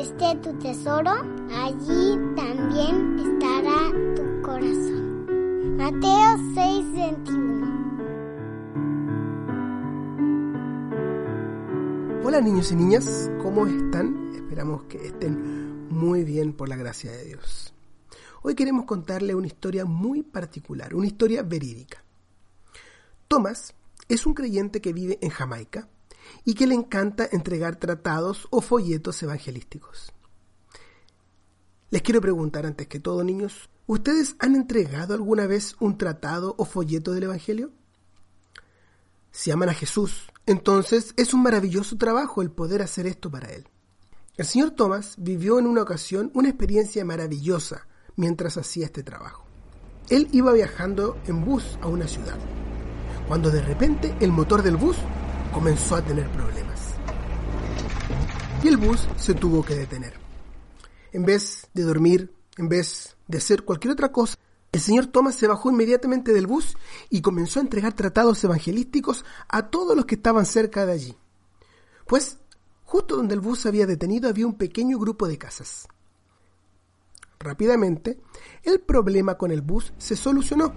esté tu tesoro, allí también estará tu corazón. Mateo 6, 21. Hola niños y niñas, ¿cómo están? Esperamos que estén muy bien por la gracia de Dios. Hoy queremos contarle una historia muy particular, una historia verídica. Thomas es un creyente que vive en Jamaica y que le encanta entregar tratados o folletos evangelísticos. Les quiero preguntar antes que todo, niños, ¿ustedes han entregado alguna vez un tratado o folleto del Evangelio? Si aman a Jesús, entonces es un maravilloso trabajo el poder hacer esto para Él. El señor Thomas vivió en una ocasión una experiencia maravillosa mientras hacía este trabajo. Él iba viajando en bus a una ciudad, cuando de repente el motor del bus comenzó a tener problemas. Y el bus se tuvo que detener. En vez de dormir, en vez de hacer cualquier otra cosa, el señor Thomas se bajó inmediatamente del bus y comenzó a entregar tratados evangelísticos a todos los que estaban cerca de allí. Pues, justo donde el bus se había detenido había un pequeño grupo de casas. Rápidamente, el problema con el bus se solucionó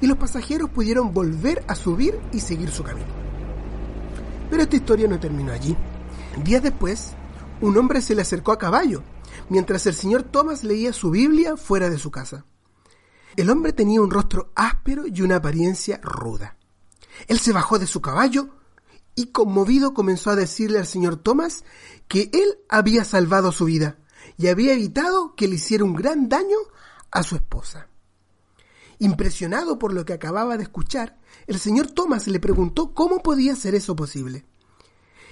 y los pasajeros pudieron volver a subir y seguir su camino. Pero esta historia no terminó allí. Días después, un hombre se le acercó a caballo, mientras el señor Thomas leía su Biblia fuera de su casa. El hombre tenía un rostro áspero y una apariencia ruda. Él se bajó de su caballo y conmovido comenzó a decirle al señor Thomas que él había salvado su vida y había evitado que le hiciera un gran daño a su esposa. Impresionado por lo que acababa de escuchar, el señor Thomas le preguntó cómo podía ser eso posible.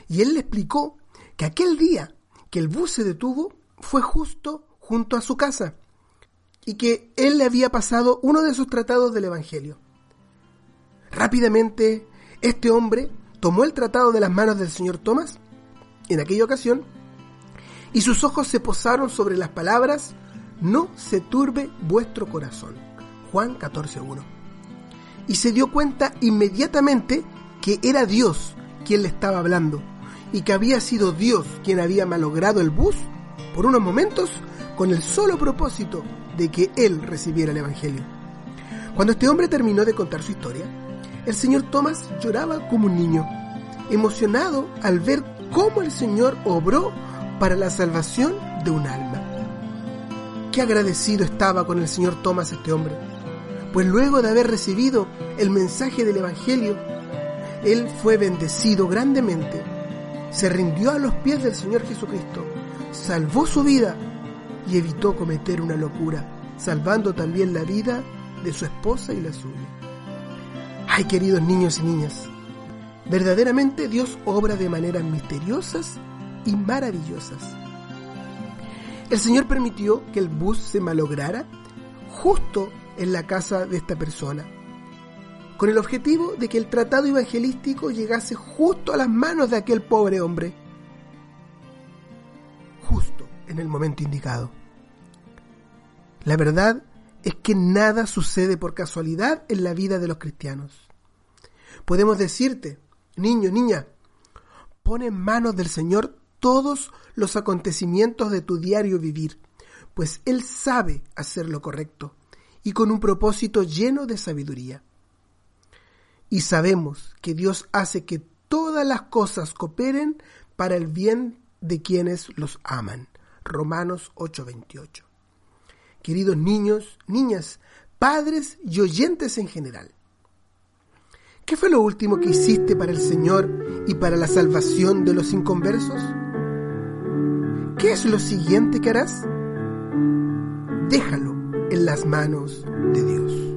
Y él le explicó que aquel día que el bus se detuvo fue justo junto a su casa y que él le había pasado uno de sus tratados del Evangelio. Rápidamente, este hombre tomó el tratado de las manos del señor Thomas en aquella ocasión y sus ojos se posaron sobre las palabras, no se turbe vuestro corazón. Juan 14.1. Y se dio cuenta inmediatamente que era Dios quien le estaba hablando y que había sido Dios quien había malogrado el bus por unos momentos con el solo propósito de que él recibiera el Evangelio. Cuando este hombre terminó de contar su historia, el señor Thomas lloraba como un niño, emocionado al ver cómo el Señor obró para la salvación de un alma. Qué agradecido estaba con el Señor Thomas este hombre, pues luego de haber recibido el mensaje del Evangelio, él fue bendecido grandemente, se rindió a los pies del Señor Jesucristo, salvó su vida y evitó cometer una locura, salvando también la vida de su esposa y la suya. Ay, queridos niños y niñas, verdaderamente Dios obra de maneras misteriosas y maravillosas. El Señor permitió que el bus se malograra justo en la casa de esta persona, con el objetivo de que el tratado evangelístico llegase justo a las manos de aquel pobre hombre, justo en el momento indicado. La verdad es que nada sucede por casualidad en la vida de los cristianos. Podemos decirte, niño, niña, pon en manos del Señor todos los acontecimientos de tu diario vivir, pues Él sabe hacer lo correcto y con un propósito lleno de sabiduría. Y sabemos que Dios hace que todas las cosas cooperen para el bien de quienes los aman. Romanos 8:28. Queridos niños, niñas, padres y oyentes en general. ¿Qué fue lo último que hiciste para el Señor y para la salvación de los inconversos? ¿Qué es lo siguiente que harás? Déjalo en las manos de Dios.